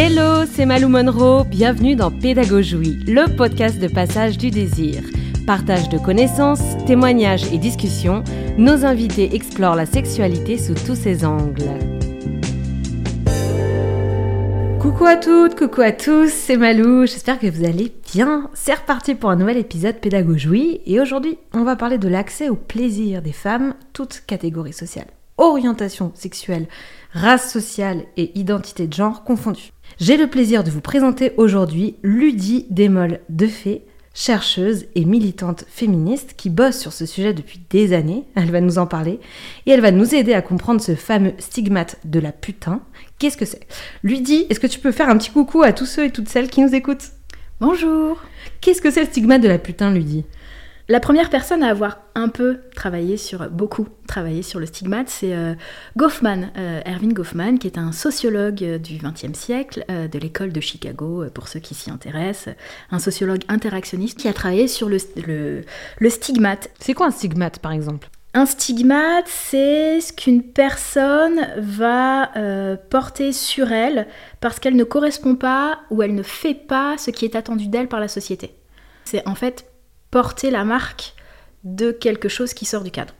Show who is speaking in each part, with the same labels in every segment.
Speaker 1: Hello, c'est Malou Monroe, bienvenue dans Pédagogie, le podcast de passage du désir. Partage de connaissances, témoignages et discussions, nos invités explorent la sexualité sous tous ses angles. Coucou à toutes, coucou à tous, c'est Malou, j'espère que vous allez bien. C'est reparti pour un nouvel épisode Pédagogie et aujourd'hui on va parler de l'accès au plaisir des femmes, toutes catégories sociales, orientation sexuelle, race sociale et identité de genre confondues. J'ai le plaisir de vous présenter aujourd'hui Ludie Desmolles Defay, chercheuse et militante féministe qui bosse sur ce sujet depuis des années. Elle va nous en parler et elle va nous aider à comprendre ce fameux stigmate de la putain. Qu'est-ce que c'est? Ludie, est-ce que tu peux faire un petit coucou à tous ceux et toutes celles qui nous écoutent?
Speaker 2: Bonjour
Speaker 1: Qu'est-ce que c'est le stigmate de la putain, Ludie
Speaker 2: la première personne à avoir un peu travaillé sur, beaucoup travaillé sur le stigmate, c'est euh, Goffman, euh, Erwin Goffman, qui est un sociologue euh, du XXe siècle, de l'école de Chicago, pour ceux qui s'y intéressent, un sociologue interactionniste qui a travaillé sur le, le stigmate.
Speaker 1: C'est quoi un stigmate, par exemple?
Speaker 2: Un stigmate, c'est ce qu'une personne va porter sur elle parce qu'elle ne correspond pas ou elle ne fait pas ce qui est attendu d'elle par la société. C'est en fait porter la marque de quelque chose qui sort du cadre.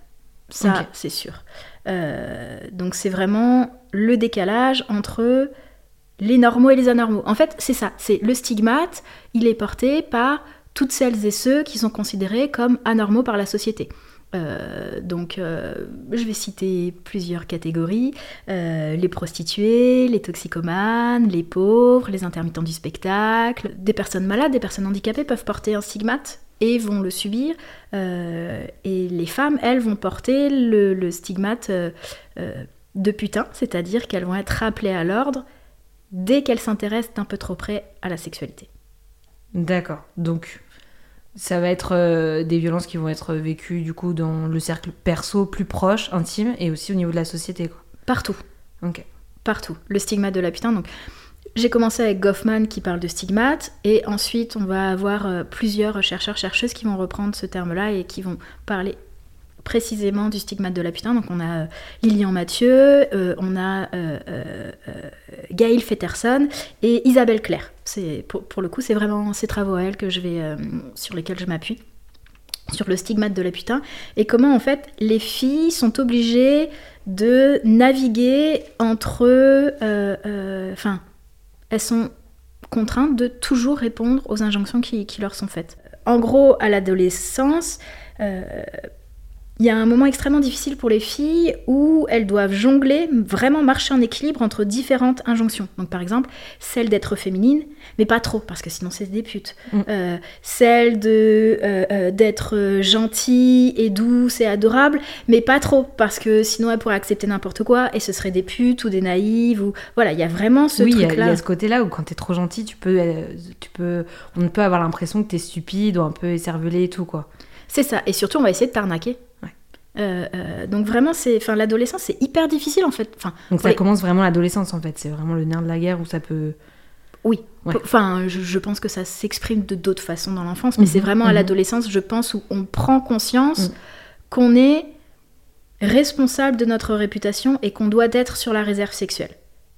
Speaker 2: Ça, c'est sûr. Euh, donc c'est vraiment le décalage entre les normaux et les anormaux. En fait, c'est ça, c'est le stigmate, il est porté par toutes celles et ceux qui sont considérés comme anormaux par la société. Euh, donc, euh, je vais citer plusieurs catégories les prostituées, les toxicomanes, les pauvres, les intermittents du spectacle. Des personnes malades, des personnes handicapées peuvent porter un stigmate et vont le subir. Euh, et les femmes, elles, vont porter le, stigmate euh, euh, de putain, c'est-à-dire qu'elles vont être rappelées à l'ordre dès qu'elles s'intéressent d'un peu trop près à la sexualité.
Speaker 1: D'accord. Donc, ça va être des violences qui vont être vécues du coup dans le cercle perso plus proche, intime, et aussi au niveau de la société. Quoi.
Speaker 2: Partout.
Speaker 1: Ok.
Speaker 2: Partout. Le stigmate de la putain. Donc, j'ai commencé avec Goffman qui parle de stigmate, et ensuite on va avoir euh, plusieurs chercheurs-chercheuses qui vont reprendre ce terme-là et qui vont parler précisément du stigmate de la putain. Donc on a euh, Lilian Mathieu, euh, on a Gail Fetterson et Isabelle Claire. C'est, pour, le coup, c'est vraiment ces travaux à elle que je vais, sur lesquels je m'appuie sur le stigmate de la putain et comment en fait les filles sont obligées de naviguer entre enfin elles sont contraintes de toujours répondre aux injonctions qui, leur sont faites. En gros, à l'adolescence, euh, il y a un moment extrêmement difficile pour les filles où elles doivent jongler, vraiment marcher en équilibre entre différentes injonctions. Donc par exemple, celle d'être féminine, mais pas trop, parce que sinon c'est des putes. Mm. Euh, celle de euh, euh, d'être gentille et douce et adorable, mais pas trop, parce que sinon elle pourrait accepter n'importe quoi et ce serait des putes ou des naïves ou voilà, il y a vraiment ce truc-là.
Speaker 1: Il y, a ce côté-là où quand t'es trop gentil, tu peux, tu peux, on peut avoir l'impression que t'es stupide ou un peu écervelé et tout quoi.
Speaker 2: C'est ça, et surtout on va essayer de t'arnaquer. Euh, euh, donc vraiment, c'est, enfin, l'adolescence, c'est hyper difficile en fait. Enfin,
Speaker 1: donc ça commence vraiment l'adolescence en fait. C'est vraiment le nerf de la guerre où ça peut.
Speaker 2: Oui. Enfin, je, pense que ça s'exprime de d'autres façons dans l'enfance, mais c'est mhm. vraiment à mhm. l'adolescence, je pense, où on prend conscience mhm. qu'on est responsable de notre réputation et qu'on doit être sur la réserve sexuelle.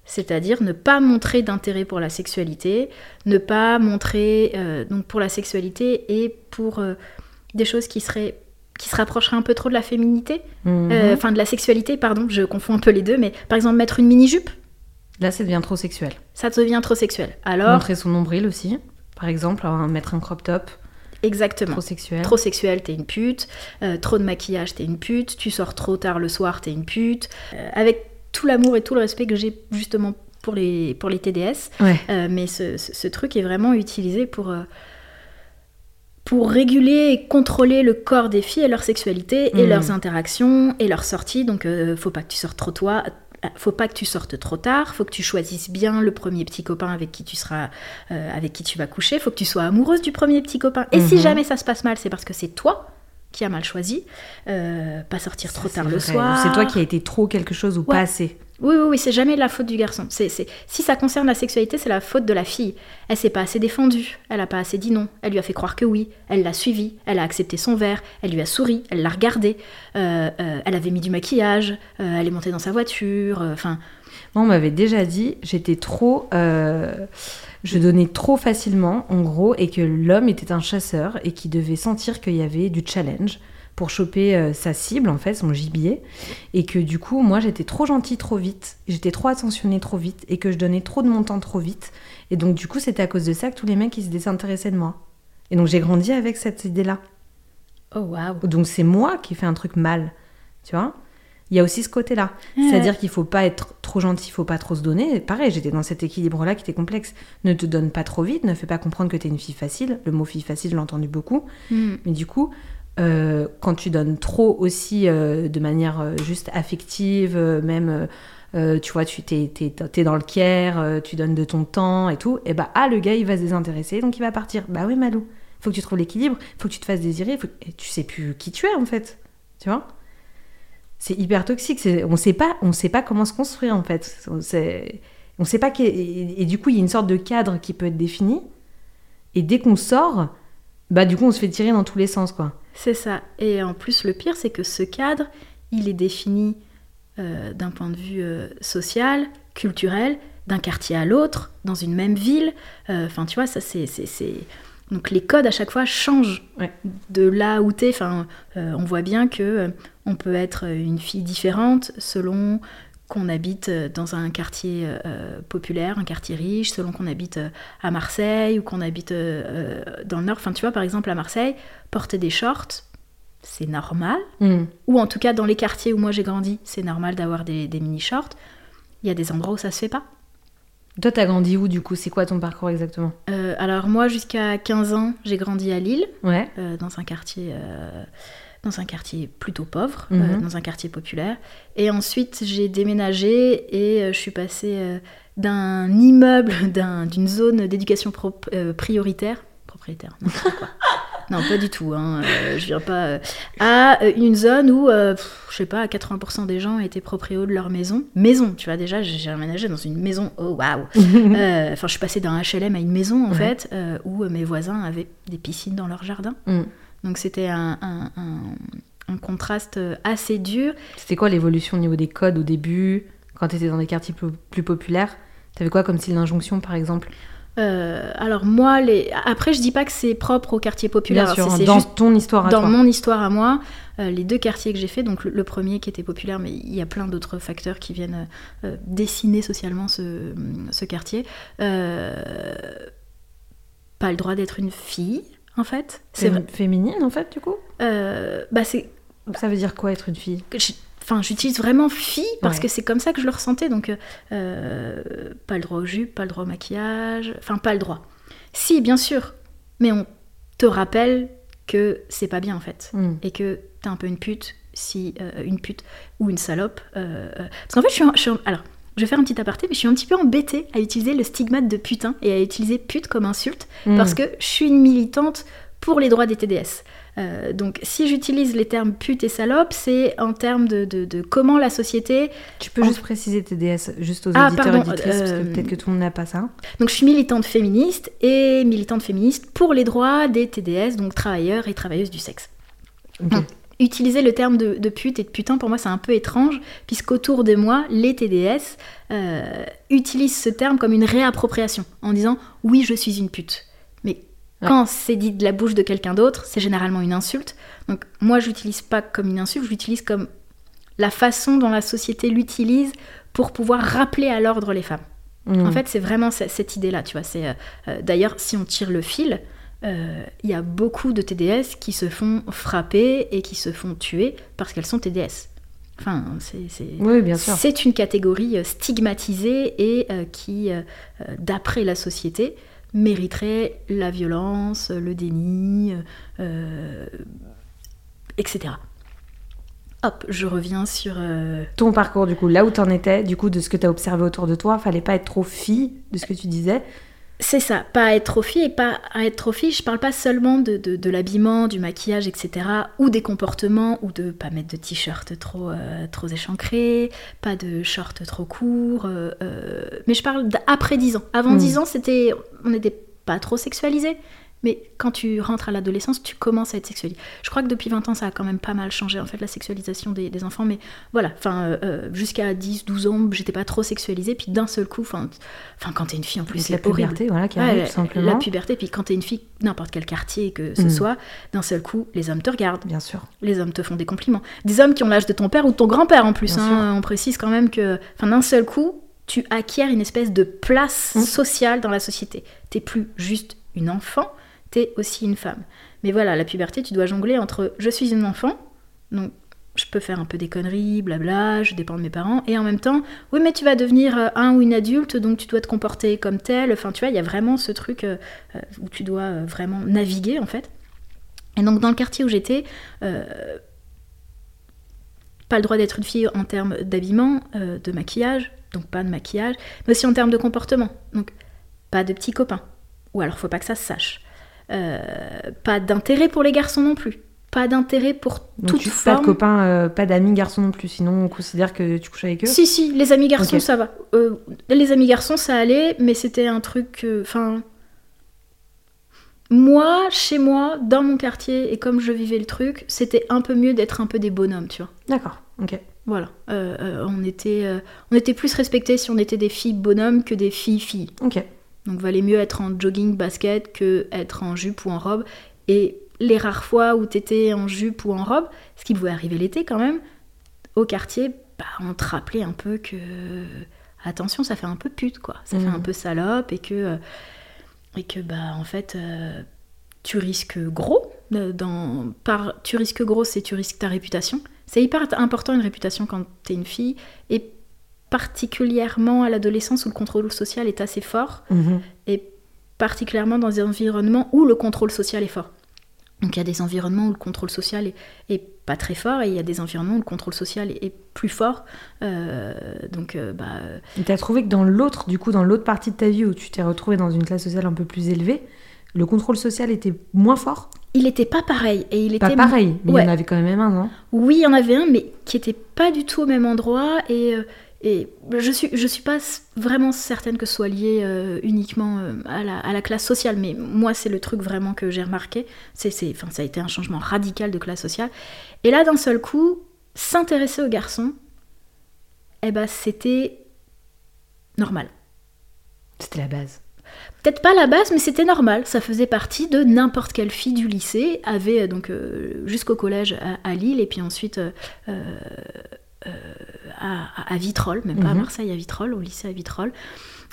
Speaker 2: C'est-à-dire ne pas montrer d'intérêt pour la sexualité, ne pas montrer euh, donc pour la sexualité et pour des choses qui seraient qui se rapprocherait un peu trop de la féminité, mhm. euh, enfin de la sexualité, pardon, je confonds un peu les deux, mais par exemple mettre une mini-jupe.
Speaker 1: Là, ça devient trop sexuel.
Speaker 2: Ça devient trop sexuel. Alors.
Speaker 1: Montrer son nombril aussi, par exemple, mettre un crop top.
Speaker 2: Exactement.
Speaker 1: Trop sexuel.
Speaker 2: Trop sexuel, t'es une pute. Euh, trop de maquillage, t'es une pute. Tu sors trop tard le soir, t'es une pute. Euh, avec tout l'amour et tout le respect que j'ai justement pour les, pour les TDS. mais ce, ce, truc est vraiment utilisé pour pour réguler et contrôler le corps des filles et leur sexualité et mmh. leurs interactions et leurs sorties. Donc, euh, faut pas que tu sortes trop toi. Euh, faut pas que tu sortes trop tard, faut que tu choisisses bien le premier petit copain avec qui tu seras, euh, avec qui tu vas coucher, faut que tu sois amoureuse du premier petit copain. Et si mmh. jamais ça se passe mal, c'est parce que c'est toi qui as mal choisi. pas sortir trop tard le soir.
Speaker 1: C'est toi qui a été trop quelque chose ou pas assez.
Speaker 2: Oui, oui, oui, c'est jamais la faute du garçon. C'est, Si ça concerne la sexualité, c'est la faute de la fille. Elle s'est pas assez défendue, elle a pas assez dit non, elle lui a fait croire que oui, elle l'a suivi, elle a accepté son verre, elle lui a souri, elle l'a regardé, euh, euh, elle avait mis du maquillage, euh, elle est montée dans sa voiture, euh, enfin...
Speaker 1: Moi, on m'avait déjà dit, j'étais trop. Je donnais trop facilement, en gros, et que l'homme était un chasseur et qu'il devait sentir qu'il y avait du challenge pour choper euh, sa cible, en fait, son gibier. Et que du coup, moi, j'étais trop gentille trop vite, j'étais trop attentionnée trop vite, et que je donnais trop de mon temps trop vite. Et donc, du coup, c'était à cause de ça que tous les mecs, ils se désintéressaient de moi. Et donc, j'ai grandi avec cette idée-là.
Speaker 2: Oh waouh
Speaker 1: Donc, c'est moi qui fais un truc mal, tu vois il y a aussi ce côté-là. C'est-à-dire qu'il faut pas être trop gentil, il faut pas trop se donner. Pareil, j'étais dans cet équilibre-là qui était complexe. Ne te donne pas trop vite, ne fais pas comprendre que tu es une fille facile. Le mot fille facile, je l'ai entendu beaucoup.
Speaker 2: Hmm.
Speaker 1: Mais du coup, euh, quand tu donnes trop aussi euh, de manière euh, juste affective, même, tu vois, tu t'es, t'es- t'es dans le care, tu donnes de ton temps et tout, et bah, ah, le gars, il va se désintéresser, donc il va partir. Bah oui, Malou, faut que tu trouves l'équilibre, faut que tu te fasses désirer, faut... et tu sais plus qui tu es, en fait. Tu vois? C'est hyper toxique. On sait pas, on sait pas comment se construire en fait. On sait, pas. Et, et du coup, il y a une sorte de cadre qui peut être défini. Et dès qu'on sort, bah du coup, on se fait tirer dans tous les sens, quoi.
Speaker 2: C'est ça. Et en plus, le pire, c'est que ce cadre, il est défini euh, d'un point de vue euh, social, culturel, d'un quartier à l'autre, dans une même ville. Euh, Enfin, tu vois, ça, c'est... Donc les codes, à chaque fois, changent
Speaker 1: Ouais.
Speaker 2: de là où t'es. Enfin, euh, on voit bien que euh, on peut être une fille différente selon qu'on habite euh, dans un quartier euh, populaire, un quartier riche, selon qu'on habite euh, à Marseille ou qu'on habite euh, euh, dans le nord. Enfin, tu vois, par exemple, à Marseille, porter des shorts, c'est normal.
Speaker 1: Hmm.
Speaker 2: Ou en tout cas, dans les quartiers où moi j'ai grandi, c'est normal d'avoir des, des mini-shorts. Il y a des endroits où ça se fait pas.
Speaker 1: Toi, t'as grandi où du coup? C'est quoi ton parcours exactement?
Speaker 2: Euh, alors moi, jusqu'à 15 ans, j'ai grandi à Lille,
Speaker 1: Ouais.
Speaker 2: euh, dans un quartier... euh, dans un quartier plutôt pauvre,
Speaker 1: Mhm.
Speaker 2: dans un quartier populaire. Et ensuite, j'ai déménagé et je suis passée d'un immeuble, d'un- d'une zone d'éducation pro- prioritaire, propriétaire, quoi. non, pas du tout, hein, euh, je viens pas... euh, à euh, une zone où, euh, pff, je sais pas, 80% des gens étaient proprios de leur maison. Maison, tu vois, déjà, j'ai emménagé dans une maison, oh waouh Enfin, je suis passée d'un HLM à une maison, en
Speaker 1: Ouais.
Speaker 2: fait, où mes voisins avaient des piscines dans leur jardin.
Speaker 1: Hmm.
Speaker 2: Donc c'était un, un- un- un contraste assez dur.
Speaker 1: C'était quoi l'évolution au niveau des codes au début Quand t'étais dans des quartiers plus, plus populaires? T'avais quoi comme style d'injonction par exemple?
Speaker 2: Euh, alors moi, les... après je dis pas que c'est propre au quartier populaire,
Speaker 1: Bien sûr,
Speaker 2: c'est- c'est
Speaker 1: dans ton histoire à
Speaker 2: dans
Speaker 1: toi.
Speaker 2: mon histoire à moi, euh, les deux quartiers que j'ai fait, donc le, le premier qui était populaire, mais il y a plein d'autres facteurs qui viennent euh, dessiner socialement ce, ce quartier. Pas le droit d'être une fille, en fait. C'est
Speaker 1: féminine en fait du coup?
Speaker 2: Bah c'est
Speaker 1: Ça veut dire quoi être une fille?
Speaker 2: je- Enfin, j'utilise vraiment fille parce
Speaker 1: Ouais.
Speaker 2: que c'est comme ça que je le ressentais. Donc, euh, euh, pas le droit aux jupes, pas le droit au maquillage. Enfin, pas le droit. Si, bien sûr. Mais on te rappelle que c'est pas bien en fait.
Speaker 1: Hmm.
Speaker 2: Et que t'es un peu une pute, si euh, une pute ou une salope. euh, Parce qu'en fait, je suis, en- je suis en- Alors, je vais faire un petit aparté, mais je suis un petit peu embêtée à utiliser le stigmate de putain et à utiliser pute comme insulte
Speaker 1: Hmm.
Speaker 2: parce que je suis une militante pour les droits des TDS. Euh, donc si j'utilise les termes pute et salope, c'est en termes de, de- de comment la société...
Speaker 1: Tu peux
Speaker 2: En-
Speaker 1: juste préciser TDS juste aux
Speaker 2: Ah,
Speaker 1: auditeurs
Speaker 2: pardon,
Speaker 1: auditrices parce que
Speaker 2: euh,
Speaker 1: peut-être que tout le monde n'a pas ça.
Speaker 2: Donc je suis militante féministe et militante féministe pour les droits des TDS, donc travailleurs et travailleuses du sexe. Utiliser le terme de, de pute et de putain, pour moi, c'est un peu étrange, puisqu'autour de moi, les TDS euh, utilisent ce terme comme une réappropriation, en disant oui, je suis une pute.
Speaker 1: Ouais.
Speaker 2: quand c'est dit de la bouche de quelqu'un d'autre, c'est généralement une insulte. Donc moi, je l'utilise pas comme une insulte, je l'utilise comme la façon dont la société l'utilise pour pouvoir rappeler à l'ordre les femmes.
Speaker 1: Hmm.
Speaker 2: En fait, c'est vraiment ce- cette idée-là, tu vois. C'est euh, euh, d'ailleurs, si on tire le fil, euh, il y a beaucoup de TDS qui se font frapper et qui se font tuer parce qu'elles sont TDS. Enfin, c'est
Speaker 1: Oui, bien sûr.
Speaker 2: c'est une catégorie stigmatisée et euh, qui, d'après la société, mériterait la violence, le déni, euh, etc. Hop, je reviens sur... euh,
Speaker 1: Ton parcours, du coup, là où t'en étais, du coup, de ce que t'as observé autour de toi, fallait pas être trop fille de ce que tu disais.
Speaker 2: C'est ça, pas à être trop fille et pas à être trop fille. Je parle pas seulement de, de, de l'habillement, du maquillage, etc. ou des comportements, ou de pas mettre de t-shirt trop, euh, trop échancré, pas de short trop court. euh, euh, mais je parle d'après 10 ans. Avant
Speaker 1: Mm.
Speaker 2: 10 ans, c'était, on n'était pas trop sexualisé. Mais quand tu rentres à l'adolescence, tu commences à être sexualisé. Je crois que depuis 20 ans, ça a quand même pas mal changé, en fait, la sexualisation des, des enfants. Mais voilà, enfin, euh, euh, jusqu'à 10, 12 ans, j'étais pas trop sexualisée. Puis d'un seul coup, enfin, quand t'es une fille, en plus,
Speaker 1: Donc, la
Speaker 2: c'est horrible.
Speaker 1: puberté, voilà, qui
Speaker 2: Ouais,
Speaker 1: arrive
Speaker 2: la,
Speaker 1: tout simplement.
Speaker 2: la puberté, puis quand t'es une fille, n'importe quel quartier que ce
Speaker 1: Mm.
Speaker 2: soit, d'un seul coup, les hommes te regardent,
Speaker 1: Bien sûr.
Speaker 2: les hommes te font des compliments. Des hommes qui ont l'âge de ton père ou de ton grand-père en plus. Hein. on précise quand même que, enfin, d'un seul coup, tu acquiers une espèce de place
Speaker 1: Mm.
Speaker 2: sociale dans la société. T'es plus juste une enfant, t'es aussi une femme. Mais voilà, la puberté, tu dois jongler entre je suis une enfant, donc je peux faire un peu des conneries, blabla, je dépends de mes parents, et en même temps, oui, mais tu vas devenir euh, un ou une adulte, donc tu dois te comporter comme tel. Enfin, tu vois, il y a vraiment ce truc euh, euh, où tu dois vraiment naviguer, en fait. Et donc, dans le quartier où j'étais, pas le droit d'être une fille en termes d'habillement, de maquillage, donc pas de maquillage, mais aussi en termes de comportement. Donc, pas de petits copains. Ou alors, faut pas que ça se sache. Euh, pas d'intérêt pour les garçons non plus. Pas d'intérêt pour
Speaker 1: Donc,
Speaker 2: toute
Speaker 1: tu,
Speaker 2: forme.
Speaker 1: pas de copains, euh, pas d'amis garçons non plus, sinon on considère que tu couches avec eux.
Speaker 2: Si, si, les amis garçons, ça va. Euh, les amis garçons, ça allait, mais c'était un truc. euh, Enfin. moi, chez moi, dans mon quartier, et comme je vivais le truc, c'était un peu mieux d'être un peu des bonhommes, tu vois.
Speaker 1: D'accord, ok.
Speaker 2: Voilà. On, était, on était plus respectés si on était des filles bonhommes que des filles filles.
Speaker 1: Ok.
Speaker 2: Donc valait mieux être en jogging basket que être en jupe ou en robe. Et les rares fois où t'étais en jupe ou en robe, ce qui pouvait arriver l'été quand même, au quartier, bah, on te rappelait un peu que attention, ça fait un peu pute quoi, ça fait un peu salope et que euh, et que bah en fait euh, tu risques gros euh, dans par tu risques gros, c'est tu risques ta réputation. C'est hyper important une réputation quand t'es une fille et particulièrement à l'adolescence où le contrôle social est assez fort
Speaker 1: Mhm.
Speaker 2: et particulièrement dans des environnements où le contrôle social est fort. Donc il y a des environnements où le contrôle social est, est pas très fort et il y a des environnements où le contrôle social est, est plus fort. Euh, donc euh, bah,
Speaker 1: Et t'as trouvé que dans l'autre, du coup, dans l'autre partie de ta vie où tu t'es retrouvé dans une classe sociale un peu plus élevée, le contrôle social était moins fort?
Speaker 2: Il était pas pareil et il
Speaker 1: Pas
Speaker 2: était
Speaker 1: pareil, mais
Speaker 2: Ouais.
Speaker 1: il y en avait quand même un, non?
Speaker 2: Oui, il y en avait un, mais qui était pas du tout au même endroit. Et, euh, et je suis, je suis pas vraiment certaine que ce soit lié euh, uniquement euh, à, la, à la classe sociale. Mais moi, c'est le truc vraiment que j'ai remarqué. C'est, enfin, ça a été un changement radical de classe sociale. Et là, d'un seul coup, s'intéresser aux garçons, eh ben, c'était normal.
Speaker 1: C'était la base.
Speaker 2: Peut-être pas la base, mais c'était normal. Ça faisait partie de n'importe quelle fille du lycée. Avait euh, donc euh, jusqu'au collège à, à Lille et puis ensuite à, à Vitrolles, même pas à
Speaker 1: Mhm.
Speaker 2: Marseille, à Vitrolles, au lycée à Vitrolles.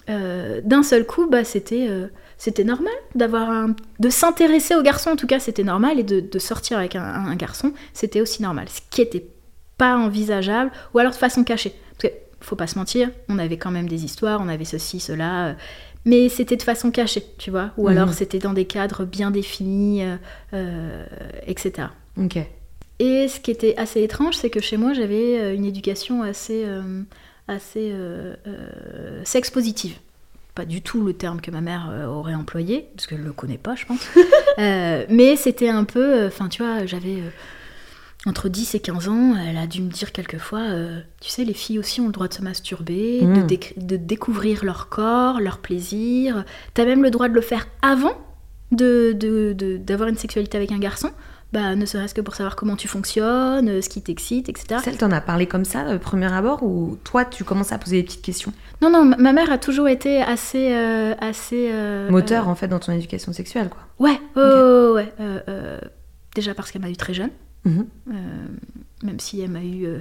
Speaker 2: Euh, D'un seul coup, bah, c'était euh, c'était normal d'avoir un, de s'intéresser aux garçons. En tout cas, c'était normal et de, de sortir avec un, un garçon, c'était aussi normal. Ce qui était pas envisageable, ou alors de façon cachée. Parce que, faut pas se mentir, on avait quand même des histoires, on avait ceci, cela, euh, mais c'était de façon cachée, tu vois, ou alors
Speaker 1: Mhm.
Speaker 2: c'était dans des cadres bien définis, euh, euh, etc.
Speaker 1: Ok.
Speaker 2: Et ce qui était assez étrange, c'est que chez moi, j'avais euh, une éducation assez, euh, assez euh, euh, sex positive. Pas du tout le terme que ma mère aurait employé, parce qu'elle le connaît pas, je pense. Mais c'était un peu, enfin, tu vois, j'avais entre 10 et 15 ans, elle a dû me dire quelquevoir, euh, tu sais, les filles aussi ont le droit de se masturber, de,
Speaker 1: Mm.
Speaker 2: déc- de découvrir leur corps, leur plaisir. T'as même le droit de le faire avant de, de- de- d'avoir une sexualité avec un garçon. Bah, ne serait-ce que pour savoir comment tu fonctionnes, euh, ce qui t'excite, etc.
Speaker 1: Celle, t'en as parlé comme ça, au premier abord, ou toi, tu commences à poser des petites questions?
Speaker 2: Non, non, ma- mère a toujours été assez. euh, assez euh,
Speaker 1: Moteur, en fait, dans ton éducation sexuelle, quoi.
Speaker 2: euh, ouais, ouais, ouais. Euh, euh, déjà parce qu'elle m'a eu très jeune,
Speaker 1: Mhm.
Speaker 2: euh, même si elle m'a eu. euh,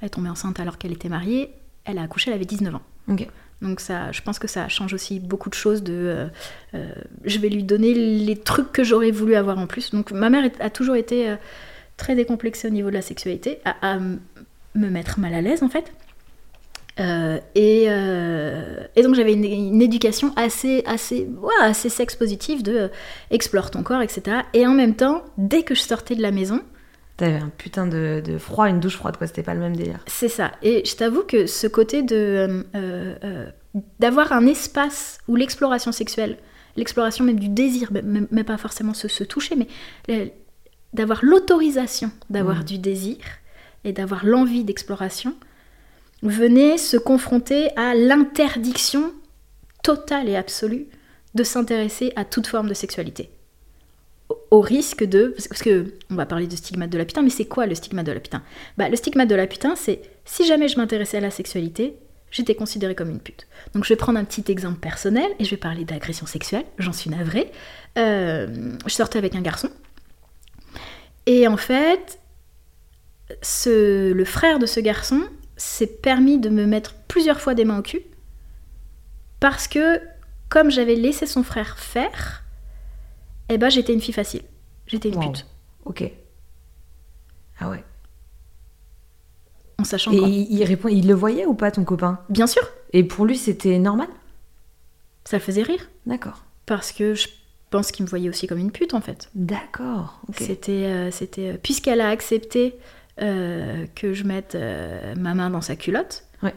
Speaker 2: elle est tombée enceinte alors qu'elle était mariée, elle a accouché, elle avait 19 ans.
Speaker 1: Ok.
Speaker 2: Donc je pense que ça change aussi beaucoup de choses. Euh, euh, je vais lui donner les trucs que j'aurais voulu avoir en plus. Donc ma mère a toujours été euh, très décomplexée au niveau de la sexualité, à, me mettre mal à l'aise en fait. Et, donc j'avais une, éducation assez, assez, ouais, assez sex positive de explore ton corps, etc. Et en même temps, dès que je sortais de la maison,
Speaker 1: T'avais un putain de, de froid, une douche froide, quoi. C'était pas le même délire.
Speaker 2: C'est ça. Et je t'avoue que ce côté de, euh, euh, d'avoir un espace où l'exploration sexuelle, l'exploration même du désir, mais, pas forcément se, se toucher, mais d'avoir l'autorisation d'avoir du désir et d'avoir l'envie d'exploration, venait se confronter à l'interdiction totale et absolue de s'intéresser à toute forme de sexualité. Au risque de. Parce que on va parler de stigmate de la putain, mais c'est quoi le stigmate de la putain? Bah, Le stigmate de la putain, c'est si jamais je m'intéressais à la sexualité, j'étais considérée comme une pute. Donc je vais prendre un petit exemple personnel et je vais parler d'agression sexuelle, j'en suis navrée. Euh, je sortais avec un garçon. Et en fait, ce, le frère de ce garçon s'est permis de me mettre plusieurs fois des mains au cul parce que comme j'avais laissé son frère faire, eh ben j'étais une fille facile. J'étais une pute.
Speaker 1: Ok. Ah ouais.
Speaker 2: En sachant
Speaker 1: Et il, répond, il le voyait ou pas ton copain?
Speaker 2: Bien sûr.
Speaker 1: Et pour lui c'était normal?
Speaker 2: Ça le faisait rire.
Speaker 1: D'accord.
Speaker 2: Parce que je pense qu'il me voyait aussi comme une pute en fait.
Speaker 1: D'accord.
Speaker 2: C'était, euh, c'était euh, puisqu'elle a accepté euh, que je mette ma main dans sa culotte.
Speaker 1: Ouais.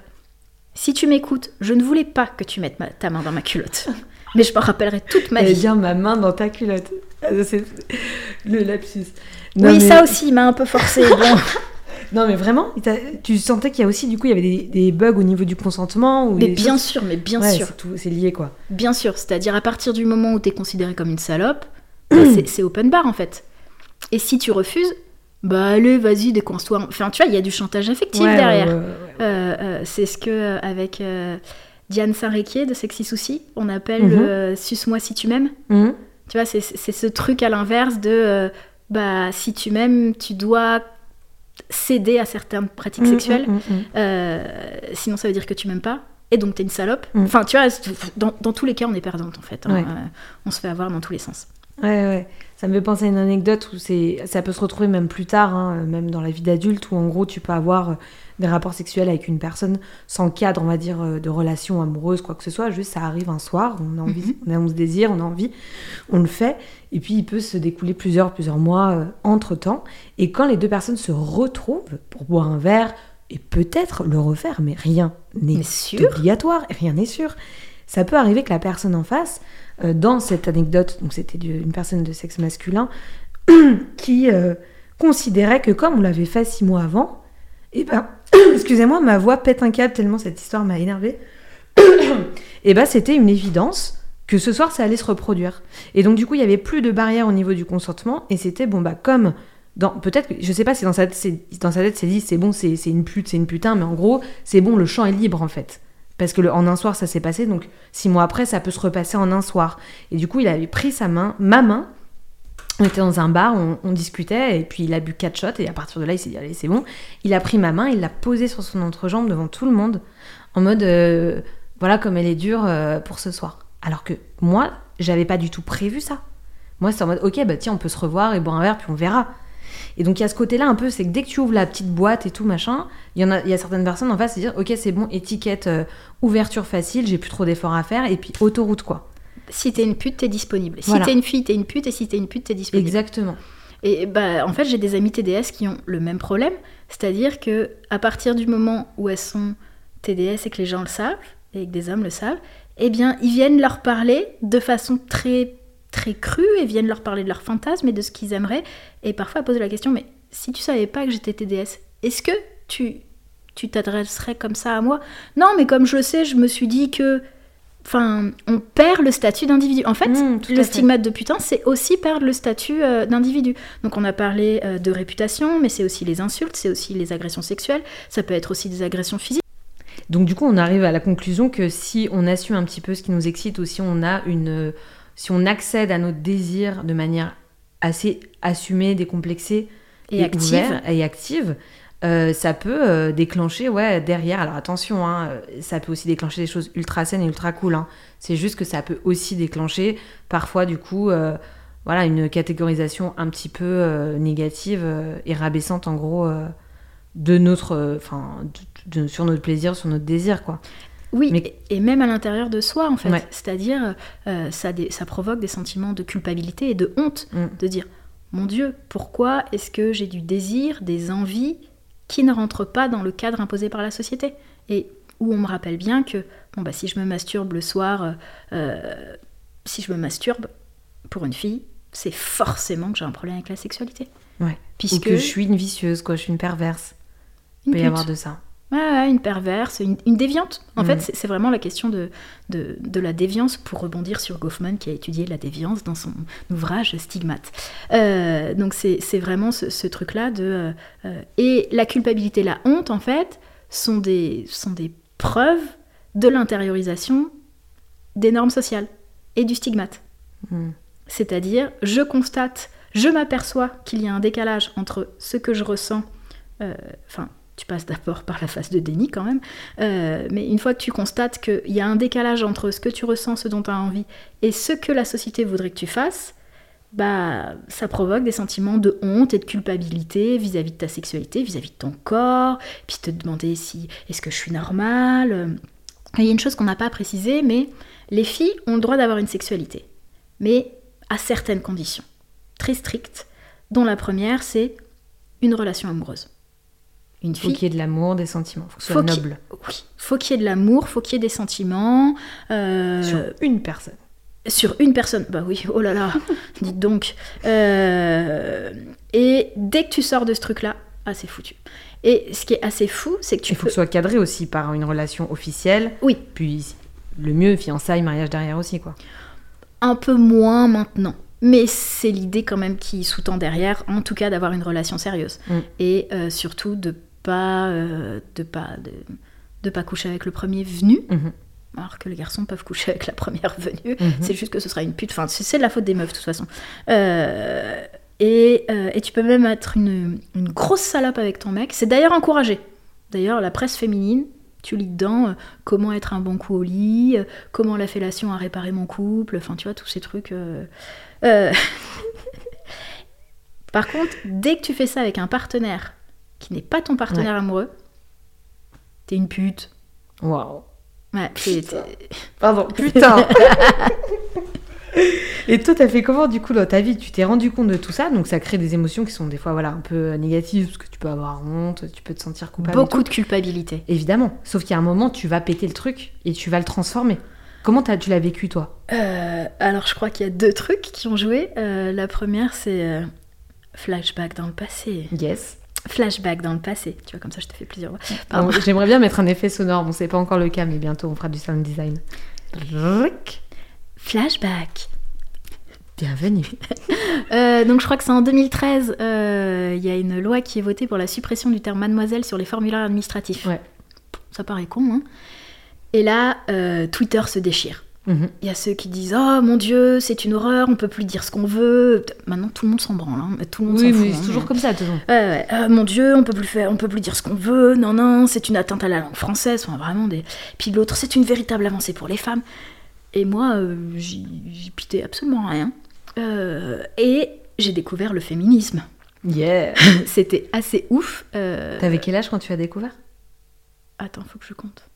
Speaker 2: Si tu m'écoutes, je ne voulais pas que tu mettes ta main dans ma culotte. Mais je m'en rappellerai toute ma vie.
Speaker 1: bien ma main dans ta culotte. Ah, c'est le lapsus.
Speaker 2: oui, ça aussi, il m'a un peu forcé.
Speaker 1: non, mais vraiment, tu sentais qu'il y a aussi, du coup, il y avait des, bugs au niveau du consentement ou
Speaker 2: Mais bien sûr, mais bien sûr.
Speaker 1: C'est lié, quoi.
Speaker 2: Bien sûr, c'est-à-dire à partir du moment où tu es considéré comme une salope, bah, c'est open bar, en fait. Et si tu refuses, bah allez, vas-y, décoince-toi. Enfin, tu vois, il y a du chantage affectif derrière. Euh, euh, c'est ce que, euh, avec Diane Saint-Réquier de Sexy Souci, on appelle mhm. Suce-moi si tu m'aimes. Mhm. Tu vois, c'est ce truc à l'inverse de bah, si tu m'aimes, tu dois céder à certaines pratiques mhm, sexuelles. sinon, ça veut dire que tu m'aimes pas. Et donc, t'es une salope. Enfin, tu vois, dans, tous les cas, on est perdante en fait. Hein. on se fait avoir dans tous les sens.
Speaker 1: Ouais, ouais. Ça me fait penser à une anecdote où c'est, ça peut se retrouver même plus tard, hein, même dans la vie d'adulte, où en gros tu peux avoir euh, des rapports sexuels avec une personne sans cadre, on va dire, euh, de relation amoureuse, quoi que ce soit. Juste ça arrive un soir, on a envie, mhm. on, a, on se désire, on a envie, on le fait, et puis il peut se découler plusieurs, plusieurs mois euh, entre temps. Et quand les deux personnes se retrouvent pour boire un verre et peut-être le refaire, mais rien n'est obligatoire, rien n'est sûr. Ça peut arriver que la personne en face dans cette anecdote, donc c'était une personne de sexe masculin, qui euh, considérait que comme on l'avait fait six mois avant, et eh ben, excusez-moi, ma voix pète un câble tellement cette histoire m'a énervée. et eh ben, c'était une évidence que ce soir ça allait se reproduire. Et donc du coup, il y avait plus de barrière au niveau du consentement, et c'était bon bah comme peut-être je sais pas si dans sa dans sa tête c'est dit c'est bon c'est une pute c'est une putain mais en gros c'est bon le champ est libre en fait parce que en un soir, ça s'est passé, donc six mois après, ça peut se repasser en un soir. Et du coup, il avait pris sa main, ma main. On était dans un bar, on, discutait, et puis il a bu quatre shots, et à partir de là, il s'est dit, allez, c'est bon. Il a pris ma main, il l'a posée sur son entrejambe devant tout le monde, en mode, euh, voilà comme elle est dure euh, pour ce soir. Alors que moi, j'avais pas du tout prévu ça. Moi, c'est en mode, ok, bah tiens, on peut se revoir et boire un verre, puis on verra. Et donc il y a ce côté-là un peu, c'est que dès que tu ouvres la petite boîte et tout machin, il y en a, il y a certaines personnes en face qui disent ok c'est bon, étiquette, euh, ouverture facile, j'ai plus trop d'efforts à faire et puis autoroute quoi.
Speaker 2: Si t'es une pute, t'es disponible. Si t'es une fille, t'es une pute et si t'es une pute, t'es disponible.
Speaker 1: Exactement.
Speaker 2: Et bah en fait j'ai des amis TDS qui ont le même problème, c'est-à-dire que à partir du moment où elles sont TDS et que les gens le savent et que des hommes le savent, eh bien ils viennent leur parler de façon très très crus et viennent leur parler de leurs fantasmes et de ce qu'ils aimeraient. Et parfois poser la question, mais si tu savais pas que j'étais TDS, est-ce que tu tu t'adresserais comme ça à moi? Non, mais comme je le sais, je me suis dit que enfin, on perd le statut d'individu. En fait, mmh, le stigmate de putain, c'est aussi perdre le statut euh, d'individu. Donc on a parlé euh, de réputation, mais c'est aussi les insultes, c'est aussi les agressions sexuelles, ça peut être aussi des agressions physiques.
Speaker 1: Donc du coup, on arrive à la conclusion que si on assume un petit peu ce qui nous excite ou si on a une si on accède à notre désir de manière assez assumée, décomplexée
Speaker 2: et, active,
Speaker 1: et active euh, ça peut euh, déclencher, ouais, derrière, alors attention, hein, ça peut aussi déclencher des choses ultra saines et ultra cool. Hein. C'est juste que ça peut aussi déclencher parfois, du coup, euh, voilà, une catégorisation un petit peu négative et rabaissante, en gros, de notre, enfin, sur notre plaisir, sur notre désir, quoi.
Speaker 2: Oui, et même à l'intérieur de soi, en fait. C'est-à-dire, euh, ça, ça, provoque des sentiments de culpabilité et de honte, mm. de dire, mon Dieu, pourquoi est-ce que j'ai du désir, des envies qui ne rentrent pas dans le cadre imposé par la société? Et où on me rappelle bien que bon, bah, si je me masturbe le soir, euh, si je me masturbe pour une fille, c'est forcément que j'ai un problème avec la sexualité.
Speaker 1: Ouais.
Speaker 2: Puisque
Speaker 1: Ou que je suis une vicieuse, quoi, je suis une perverse. Il peut y avoir de ça.
Speaker 2: Ouais, ouais, une perverse, une, une déviante. En
Speaker 1: Mm.
Speaker 2: fait, c'est c'est vraiment la question de, de, de la déviance pour rebondir sur Goffman qui a étudié la déviance dans son ouvrage Stigmate. Euh, donc c'est vraiment ce, ce truc-là de... euh, euh, et la culpabilité, la honte, en fait, sont des, sont des preuves de l'intériorisation des normes sociales et du stigmate.
Speaker 1: Mm.
Speaker 2: C'est-à-dire, je constate, je m'aperçois qu'il y a un décalage entre ce que je ressens, euh, enfin, tu passes d'abord par la phase de déni quand même, euh, mais une fois que tu constates qu'il y a un décalage entre ce que tu ressens, ce dont tu as envie, et ce que la société voudrait que tu fasses, bah, ça provoque des sentiments de honte et de culpabilité vis-à-vis de ta sexualité, vis-à-vis de ton corps, puis te demander si est-ce que je suis normale. Il y a une chose qu'on n'a pas précisée, mais les filles ont le droit d'avoir une sexualité, mais à certaines conditions, très strictes, dont la première c'est une relation amoureuse. Une
Speaker 1: Faut
Speaker 2: fille
Speaker 1: qu'il y ait de l'amour, des sentiments, faut que ce
Speaker 2: Faut
Speaker 1: soit
Speaker 2: qu'il-
Speaker 1: noble.
Speaker 2: oui, faut qu'il y ait de l'amour, faut qu'il y ait des sentiments. euh,
Speaker 1: Sur une personne.
Speaker 2: sur une personne, bah oui, oh là là, dites donc. Euh, et dès que tu sors de ce truc-là, ah c'est foutu. Et ce qui est assez fou, c'est que tu
Speaker 1: Il faut
Speaker 2: peux...
Speaker 1: que ce soit cadré aussi par une relation officielle.
Speaker 2: Oui,
Speaker 1: Puis le mieux, fiançailles, mariage derrière aussi, quoi.
Speaker 2: un peu moins maintenant. Mais c'est l'idée quand même qui sous-tend derrière, en tout cas d'avoir une relation sérieuse.
Speaker 1: Mm.
Speaker 2: Et euh, surtout de pas, euh, de pas, de, de pas coucher avec le premier venu,
Speaker 1: Mhm.
Speaker 2: alors que les garçons peuvent coucher avec la première venue.
Speaker 1: Mhm.
Speaker 2: C'est juste que ce sera une pute. Enfin, c'est c'est de la faute des meufs, de toute façon. Euh, et, euh, et tu peux même être une, une grosse salope avec ton mec. C'est d'ailleurs encouragé. D'ailleurs, la presse féminine, tu lis dedans comment être un bon coup au lit, comment la fellation a réparé mon couple, enfin, tu vois, tous ces trucs. Par contre, dès que tu fais ça avec un partenaire qui n'est pas ton partenaire amoureux, t'es une pute.
Speaker 1: Waouh.
Speaker 2: Ouais,
Speaker 1: Putain. Pardon, putain Et toi, t'as fait comment du coup dans ta vie? Tu t'es rendu compte de tout ça, donc ça crée des émotions qui sont des fois voilà un peu négatives, parce que tu peux avoir honte, tu peux te sentir coupable.
Speaker 2: beaucoup de culpabilité.
Speaker 1: Évidemment, sauf qu'il y a un moment, tu vas péter le truc et tu vas le transformer. Comment t'as- tu l'as vécu toi?
Speaker 2: Euh, alors, je crois qu'il y a deux trucs qui ont joué. Euh, la première, c'est euh, flashback dans le passé.
Speaker 1: Yes.
Speaker 2: Flashback dans le passé. Tu vois, comme ça, je te fais plusieurs.
Speaker 1: Bon, J'aimerais bien mettre un effet sonore, bon c'est pas encore le cas, mais bientôt on fera du sound design.
Speaker 2: Flashback.
Speaker 1: Bienvenue.
Speaker 2: Euh, donc, je crois que c'est en 2013. euh, Il y a une loi qui est votée pour la suppression du terme mademoiselle sur les formulaires administratifs.
Speaker 1: Ouais.
Speaker 2: Ça paraît con, hein Et là, euh, Twitter se déchire. Il y a ceux qui disent Oh mon dieu, c'est une horreur, on peut plus dire ce qu'on veut. Maintenant, tout le monde s'en branle. hein. Tout le monde
Speaker 1: Oui, c'est
Speaker 2: hein.
Speaker 1: toujours comme ça, de toute façon.
Speaker 2: Euh, mon Dieu, on peut plus faire, on peut plus dire ce qu'on veut. Non, non, c'est une atteinte à la langue française. Enfin, vraiment des. Puis l'autre, c'est une véritable avancée pour les femmes. Et moi, euh, j'y j'y pitais absolument rien. Euh, et j'ai découvert le féminisme.
Speaker 1: Yeah.
Speaker 2: C'était assez ouf. Euh,
Speaker 1: T'avais quel âge quand tu as découvert?
Speaker 2: Attends, faut que je compte.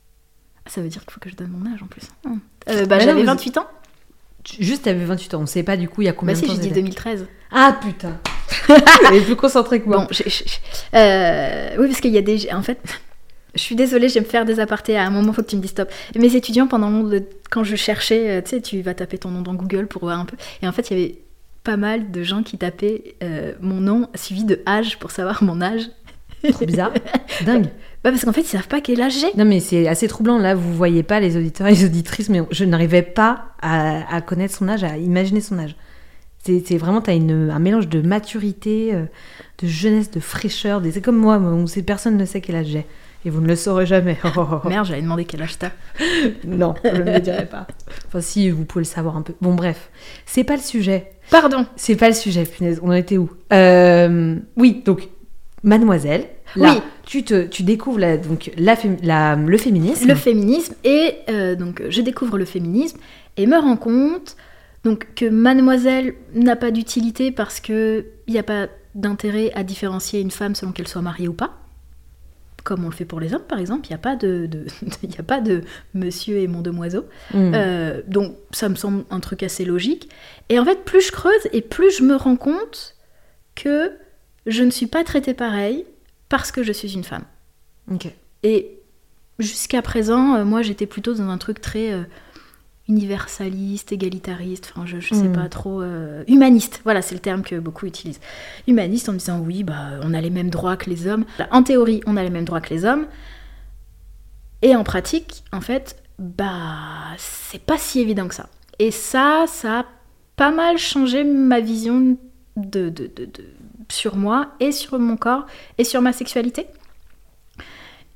Speaker 2: Ça veut dire qu'il faut que je donne mon âge en plus. Hum. Euh, bah, j'avais
Speaker 1: vous-
Speaker 2: 28 ans.
Speaker 1: Juste, t'avais 28 ans. On sait pas du coup il y a combien
Speaker 2: Bah
Speaker 1: de
Speaker 2: si,
Speaker 1: temps
Speaker 2: j'ai dit
Speaker 1: c'était.
Speaker 2: 2013.
Speaker 1: Ah putain. Elle est plus concentrée que moi.
Speaker 2: Bon, euh, oui, parce qu'il y a des. En fait, je suis désolée, je vais me faire des apartés. À un moment, faut que tu me dises stop. Mes étudiants, pendant le- quand je cherchais, euh, tu sais, tu vas taper ton nom dans Google pour voir un peu. Et en fait, il y avait pas mal de gens qui tapaient euh, mon nom suivi de âge pour savoir mon âge.
Speaker 1: Trop bizarre. Dingue.
Speaker 2: Bah, parce qu'en fait, ils savent pas quel âge j'ai.
Speaker 1: Non mais c'est assez troublant là, vous voyez pas les auditeurs et les auditrices, mais je n'arrivais pas à, à connaître son âge, à imaginer son âge. C'est vraiment, t'as une- un mélange de maturité, euh, de jeunesse, de fraîcheur. C'est comme moi, où personne ne sait quel âge j'ai. Et vous ne le saurez jamais. Oh.
Speaker 2: Merde, j'allais demander quel âge t'as.
Speaker 1: Non, je ne le dirai pas. Enfin si, vous pouvez le savoir un peu. Bon bref, c'est pas le sujet.
Speaker 2: Pardon.
Speaker 1: C'est pas le sujet, punaise. On en était où? Euh, Oui, donc, mademoiselle, là,
Speaker 2: Oui.
Speaker 1: tu, te, tu découvres la, donc, la, la- le féminisme.
Speaker 2: le féminisme et euh, donc je découvre le féminisme et me rends compte donc que mademoiselle n'a pas d'utilité parce que il n'y a pas d'intérêt à différencier une femme selon qu'elle soit mariée ou pas comme on le fait pour les hommes par exemple il n'y a pas de, de- y a pas de monsieur et mon demoiseau
Speaker 1: Mm.
Speaker 2: Euh, donc ça me semble un truc assez logique et en fait plus je creuse et plus je me rends compte que je ne suis pas traitée pareil parce que je suis une femme
Speaker 1: Ok.
Speaker 2: et jusqu'à présent, euh, moi j'étais plutôt dans un truc très euh, universaliste, égalitariste, enfin je, je sais
Speaker 1: Mm.
Speaker 2: pas trop, euh, humaniste, voilà c'est le terme que beaucoup utilisent. Humaniste en me disant oui, bah, on a les mêmes droits que les hommes. En théorie, on a les mêmes droits que les hommes. Et en pratique, en fait, bah c'est pas si évident que ça. Et ça, ça a pas mal changé ma vision de, de- de- de- sur moi et sur mon corps et sur ma sexualité.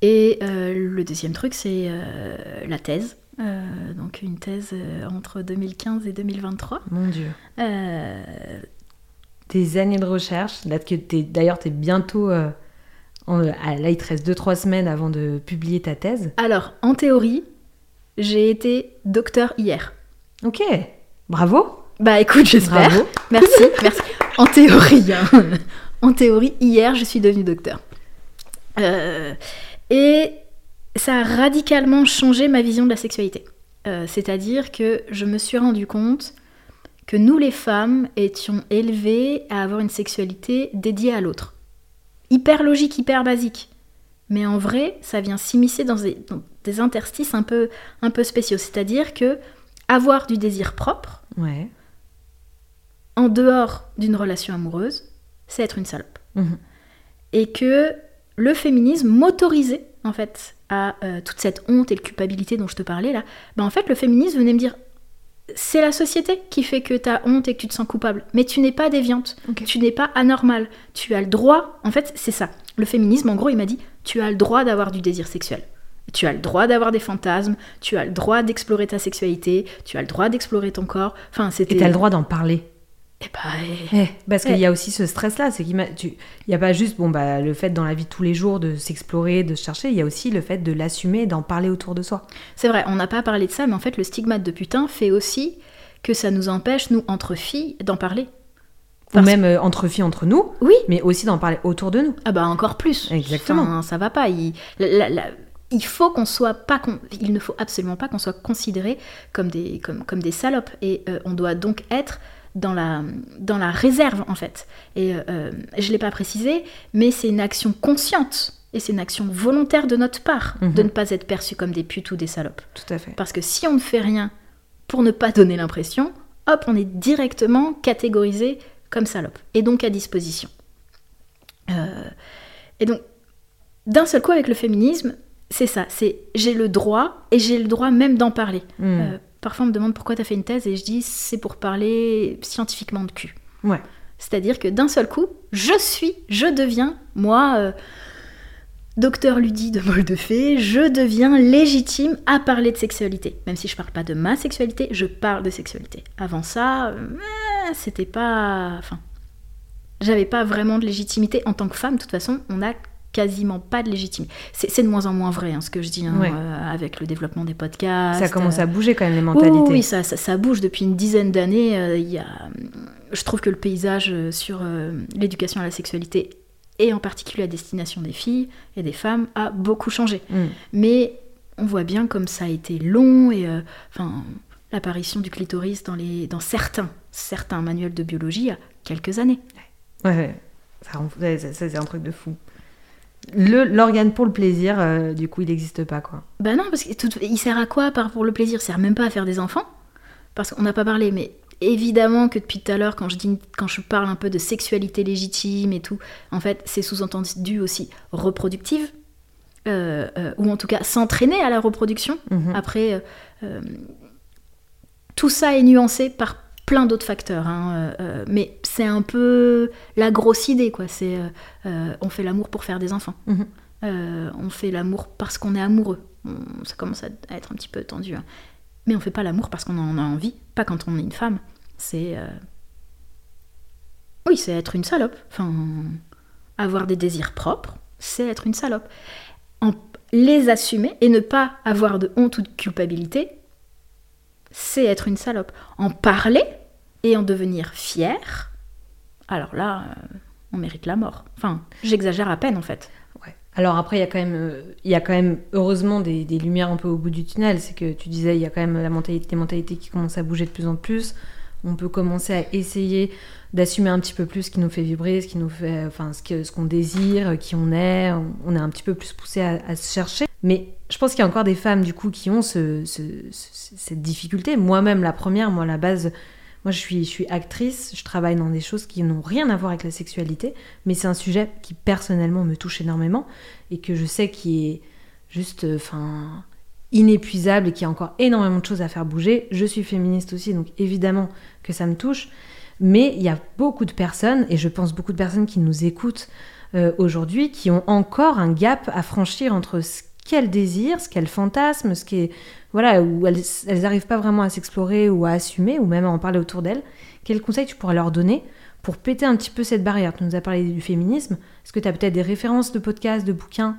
Speaker 2: Et euh, le deuxième truc, c'est euh, la thèse. Euh, donc une thèse entre 2015 et 2023.
Speaker 1: Mon Dieu. Des années de recherche. D'ailleurs, tu es bientôt. en- là, il te reste 2-3 semaines avant de publier ta thèse.
Speaker 2: alors, en théorie, j'ai été docteur hier.
Speaker 1: Ok. Bravo.
Speaker 2: Bah écoute, j'espère.
Speaker 1: Bravo.
Speaker 2: Merci, merci. En théorie, hein. en théorie, hier, je suis devenue docteur. Euh, et ça a radicalement changé ma vision de la sexualité. Euh, C'est-à-dire que je me suis rendu compte que nous, les femmes, étions élevées à avoir une sexualité dédiée à l'autre. Hyper logique, hyper basique. Mais en vrai, ça vient s'immiscer dans des, interstices un peu, un peu spéciaux. C'est-à-dire que avoir du désir propre,
Speaker 1: Ouais.
Speaker 2: En dehors d'une relation amoureuse, c'est être une salope.
Speaker 1: Mhm.
Speaker 2: Et que le féminisme m'autorisait, en fait, à euh, toute cette honte et la culpabilité dont je te parlais là, ben en fait, le féminisme venait me dire c'est la société qui fait que tu as honte et que tu te sens coupable. Mais tu n'es pas déviante, tu n'es pas anormale. Tu as le droit, en fait, c'est ça. Le féminisme, en gros, il m'a dit tu as le droit d'avoir du désir sexuel. Tu as le droit d'avoir des fantasmes, tu as le droit d'explorer ta sexualité, tu as le droit d'explorer ton corps. Enfin, c'était.
Speaker 1: Et t'as le droit d'en parler.
Speaker 2: Eh ben, eh,
Speaker 1: Eh, parce qu'il
Speaker 2: Eh.
Speaker 1: y a aussi ce stress-là, c'est qu'il n'y a pas juste bon bah le fait dans la vie de tous les jours de s'explorer, de se chercher, il y a aussi le fait de l'assumer, d'en parler autour de soi.
Speaker 2: C'est vrai, on n'a pas parlé de ça, mais en fait, le stigmate de putain fait aussi que ça nous empêche, nous, entre filles, d'en parler.
Speaker 1: Ou même euh, entre filles, entre nous,
Speaker 2: Oui,
Speaker 1: mais aussi d'en parler autour de nous.
Speaker 2: ah bah encore plus.
Speaker 1: Exactement.
Speaker 2: Enfin, ça va pas. Il, la- la- la- il faut qu'on soit pas, con- il ne faut absolument pas qu'on soit considéré comme des, comme, comme des salopes. Et euh, on doit donc être dans la, dans la réserve, en fait. Et euh, euh, je l'ai pas précisé, mais c'est une action consciente. Et c'est une action volontaire de notre part
Speaker 1: Mhm.
Speaker 2: de ne pas être perçu comme des putes ou des salopes.
Speaker 1: Tout à fait.
Speaker 2: Parce que si on ne fait rien pour ne pas donner l'impression, hop, on est directement catégorisé comme salope. Et donc à disposition. Euh, et donc, d'un seul coup, avec le féminisme, c'est ça. C'est j'ai le droit, et j'ai le droit même d'en parler.
Speaker 1: Mm.
Speaker 2: Euh, parfois, on me demande pourquoi tu as fait une thèse, et je dis c'est pour parler scientifiquement de cul.
Speaker 1: Ouais.
Speaker 2: C'est-à-dire que d'un seul coup, je suis, je deviens, moi, euh, docteur Ludie de Bol de Fée, je deviens légitime à parler de sexualité. Même si je parle pas de ma sexualité, je parle de sexualité. Avant ça, euh, c'était pas. Enfin. J'avais pas vraiment de légitimité en tant que femme, de toute façon, on a quasiment pas de légitimité. C'est de moins en moins vrai, hein, ce que je dis, hein,
Speaker 1: Ouais.
Speaker 2: euh, avec le développement des podcasts.
Speaker 1: Ça commence
Speaker 2: euh,
Speaker 1: à bouger quand même les mentalités.
Speaker 2: oui, oui, ça, ça, ça bouge depuis une dizaine d'années. euh, a, je trouve que le paysage euh, sur euh, l'éducation à la sexualité, et en particulier à destination des filles et des femmes, a beaucoup changé.
Speaker 1: Mm.
Speaker 2: Mais on voit bien comme ça a été long et euh, enfin l'apparition du clitoris dans, les, dans certains, certains manuels de biologie il y a quelques années.
Speaker 1: Ouais, ouais. Ça, rend- ça, ça, c'est un truc de fou. L'organe pour le plaisir, euh, du coup, il n'existe pas, quoi.
Speaker 2: Bah non, parce qu'il sert à quoi par pour le plaisir? Il sert même pas à faire des enfants. Parce qu'on n'a pas parlé, mais évidemment que depuis tout à l'heure, quand je, dis, quand je parle un peu de sexualité légitime et tout, en fait, c'est sous-entendu aussi reproductive, euh, euh, ou en tout cas s'entraîner à la reproduction.
Speaker 1: Mhm.
Speaker 2: Après, tout ça est nuancé par plein d'autres facteurs, hein, euh, euh, mais c'est un peu la grosse idée, quoi. C'est euh, on fait l'amour pour faire des enfants.
Speaker 1: Mhm.
Speaker 2: On fait l'amour parce qu'on est amoureux. On- ça commence à, à être un petit peu tendu. hein. Mais on fait pas l'amour parce qu'on en a envie, pas quand on est une femme. C'est. Oui, c'est être une salope. Enfin, avoir des désirs propres, c'est être une salope. En... Les assumer et ne pas avoir de honte ou de culpabilité, c'est être une salope. En parler et en devenir fier, alors là, euh, on mérite la mort. Enfin, j'exagère à peine en fait.
Speaker 1: Ouais. Alors après, il y a quand même, euh, y a quand même heureusement des, des lumières un peu au bout du tunnel. C'est que tu disais, il y a quand même la mentalité, des mentalités qui commencent à bouger de plus en plus. On peut commencer à essayer d'assumer un petit peu plus ce qui nous fait vibrer, ce qui nous fait, enfin, ce qu'on désire, qui on est. On est un petit peu plus poussé à, se chercher. Mais je pense qu'il y a encore des femmes du coup qui ont ce- ce- ce- cette difficulté. Moi-même, la première, moi, la base, moi, je suis, actrice. Je travaille dans des choses qui n'ont rien à voir avec la sexualité, mais c'est un sujet qui personnellement me touche énormément et que je sais qui est juste, enfin, inépuisable et qui a encore énormément de choses à faire bouger. Je suis féministe aussi, donc évidemment que ça me touche. Mais il y a beaucoup de personnes, et je pense beaucoup de personnes qui nous écoutent euh, aujourd'hui, qui ont encore un gap à franchir entre ce qu'elles désirent, ce qu'elles fantasment, ce qui est voilà où elles, elles arrivent pas vraiment à s'explorer ou à assumer ou même à en parler autour d'elles. Quel conseil tu pourrais leur donner pour péter un petit peu cette barrière? Tu nous as parlé du féminisme. Est-ce que tu as peut-être des références de podcasts, de bouquins,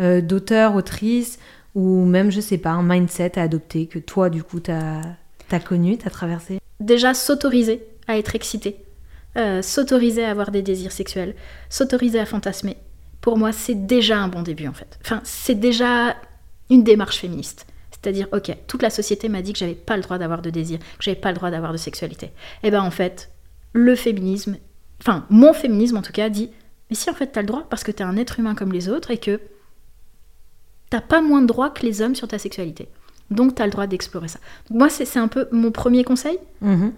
Speaker 1: euh, d'auteurs, autrices ou même je sais pas un mindset à adopter que toi du coup t'as as connu, t'as traversé
Speaker 2: Déjà, s'autoriser à être excité, euh, s'autoriser à avoir des désirs sexuels, s'autoriser à fantasmer. Pour moi, c'est déjà un bon début en fait. Enfin, c'est déjà une démarche féministe. C'est-à-dire, ok, toute la société m'a dit que j'avais pas le droit d'avoir de désir, que j'avais pas le droit d'avoir de sexualité. Et ben en fait, le féminisme, enfin mon féminisme en tout cas, dit, mais si en fait t'as le droit parce que t'es un être humain comme les autres et que t'as pas moins de droits que les hommes sur ta sexualité. Donc t'as le droit d'explorer ça. Donc, moi, c'est un peu mon premier conseil.
Speaker 1: Mhm.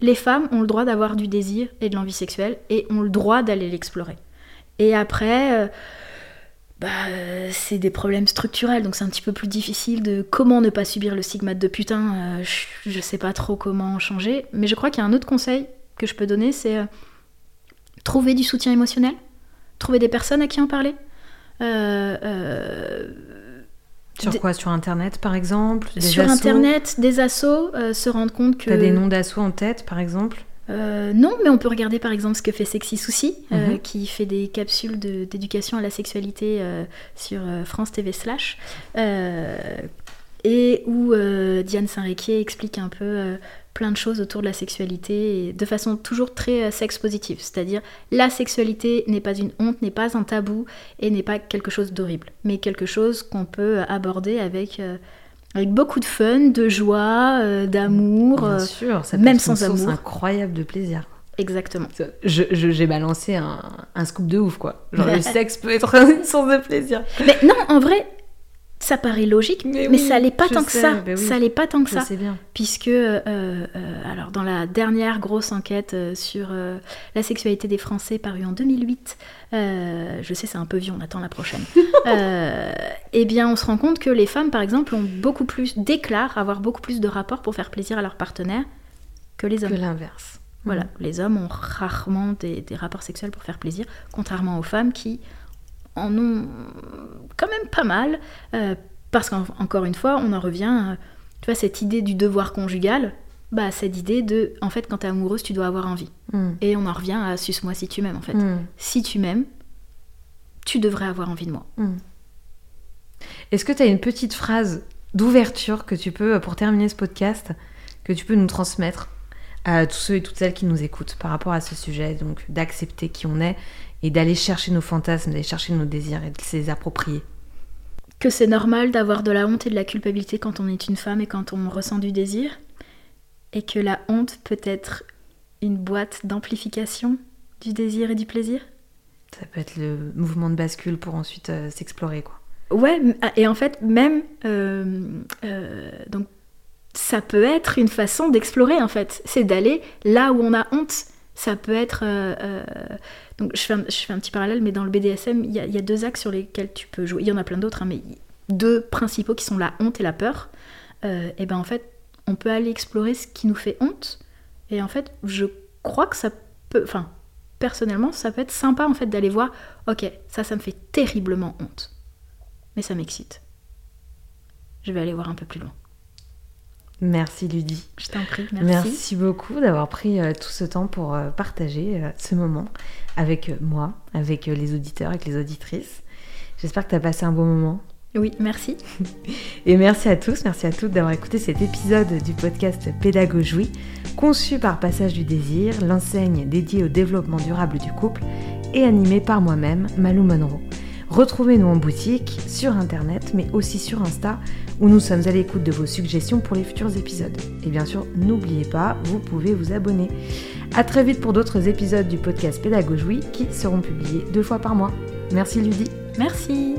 Speaker 2: Les femmes ont le droit d'avoir du désir et de l'envie sexuelle et ont le droit d'aller l'explorer. Et après, euh, bah, c'est des problèmes structurels, donc c'est un petit peu plus difficile de comment ne pas subir le stigmate de putain. euh, je, je sais pas trop comment changer, mais je crois qu'il y a un autre conseil que je peux donner, c'est euh, trouver du soutien émotionnel, trouver des personnes à qui en parler. Euh, euh,
Speaker 1: Sur quoi? Sur internet par exemple? Des
Speaker 2: sur
Speaker 1: assos?
Speaker 2: Internet, des assos, euh, se rendre compte que.
Speaker 1: T'as des noms d'assos en tête par exemple?
Speaker 2: Euh, non, mais on peut regarder par exemple ce que fait Sexy Souci, euh,
Speaker 1: Mhm.
Speaker 2: qui fait des capsules de- d'éducation à la sexualité sur France TV slash, et où Diane Saint-Réquier explique un peu plein de choses autour de la sexualité, et de façon toujours très euh, sexe positive, c'est-à-dire la sexualité n'est pas une honte, n'est pas un tabou, et n'est pas quelque chose d'horrible, mais quelque chose qu'on peut aborder avec, euh, avec beaucoup de fun, de joie, euh, d'amour.
Speaker 1: Bien
Speaker 2: euh,
Speaker 1: sûr, ça peut
Speaker 2: même
Speaker 1: être une
Speaker 2: sans
Speaker 1: source
Speaker 2: amour.
Speaker 1: incroyable de plaisir.
Speaker 2: Exactement.
Speaker 1: Je- je- J'ai balancé un, un scoop de ouf quoi. Genre le sexe peut être une source de plaisir.
Speaker 2: Mais non, en vrai, ça paraît logique,
Speaker 1: Mais
Speaker 2: mais,
Speaker 1: oui,
Speaker 2: ça l'est pas
Speaker 1: je
Speaker 2: tant que ça.
Speaker 1: oui.
Speaker 2: Ça l'est pas tant que ça.
Speaker 1: bien.
Speaker 2: Puisque, euh, euh, alors dans la dernière grosse enquête euh, sur euh, la sexualité des Français parue en 2008, euh, je sais c'est un peu vieux, on attend la prochaine, eh bien on se rend compte que les femmes par exemple ont beaucoup plus, déclarent avoir beaucoup plus de rapports pour faire plaisir à leur partenaire que les hommes.
Speaker 1: Que l'inverse.
Speaker 2: Voilà,
Speaker 1: Mm.
Speaker 2: les hommes ont rarement des, des rapports sexuels pour faire plaisir, contrairement aux femmes qui en ont quand même pas mal, euh, parce qu'encore une fois, on en revient, euh, tu vois, cette idée du devoir conjugal, bah cette idée de, en fait, quand t'es amoureuse, tu dois avoir envie.
Speaker 1: Mm.
Speaker 2: Et on en revient à suce-moi si tu m'aimes, en fait.
Speaker 1: Mm.
Speaker 2: Si tu m'aimes, tu devrais avoir envie de moi.
Speaker 1: Mm. Est-ce que tu as une petite phrase d'ouverture que tu peux, pour terminer ce podcast, que tu peux nous transmettre à tous ceux et toutes celles qui nous écoutent par rapport à ce sujet, donc d'accepter qui on est et d'aller chercher nos fantasmes, d'aller chercher nos désirs et de se les approprier
Speaker 2: Que c'est normal d'avoir de la honte et de la culpabilité quand on est une femme et quand on ressent du désir, et que la honte peut être une boîte d'amplification du désir et du plaisir?
Speaker 1: Ça peut être le mouvement de bascule pour ensuite euh, s'explorer, quoi.
Speaker 2: Ouais, ah, et en fait, même. euh, euh, donc, ça peut être une façon d'explorer, en fait. C'est d'aller là où on a honte. Ça peut être. euh, euh, donc, je fais, un, petit parallèle, mais dans le BDSM, il y, a- il y a deux axes sur lesquels tu peux jouer. Il y en a plein d'autres, hein, mais deux principaux qui sont la honte et la peur. Euh, et ben, en fait, on peut aller explorer ce qui nous fait honte. Et en fait, je crois que ça peut. Enfin, personnellement, ça peut être sympa, en fait, d'aller voir. Ok, ça, ça me fait terriblement honte mais ça m'excite. Je vais aller voir un peu plus loin.
Speaker 1: Merci Ludie.
Speaker 2: Je t'en prie, merci.
Speaker 1: Merci, beaucoup d'avoir pris euh, tout ce temps pour euh, partager euh, ce moment avec moi, avec les auditeurs, avec les auditrices. J'espère que tu as passé un bon moment.
Speaker 2: Oui, merci.
Speaker 1: Et merci à tous, merci à toutes d'avoir écouté cet épisode du podcast Pédagogie, conçu par Passage du Désir, l'enseigne dédiée au développement durable du couple et animé par moi-même, Malou Monroe. Retrouvez-nous en boutique, sur internet, mais aussi sur Insta, où nous sommes à l'écoute de vos suggestions pour les futurs épisodes. Et bien sûr, n'oubliez pas, vous pouvez vous abonner. A très vite pour d'autres épisodes du podcast Pédagogie qui seront publiés deux fois par mois. Merci Ludie.
Speaker 2: Merci.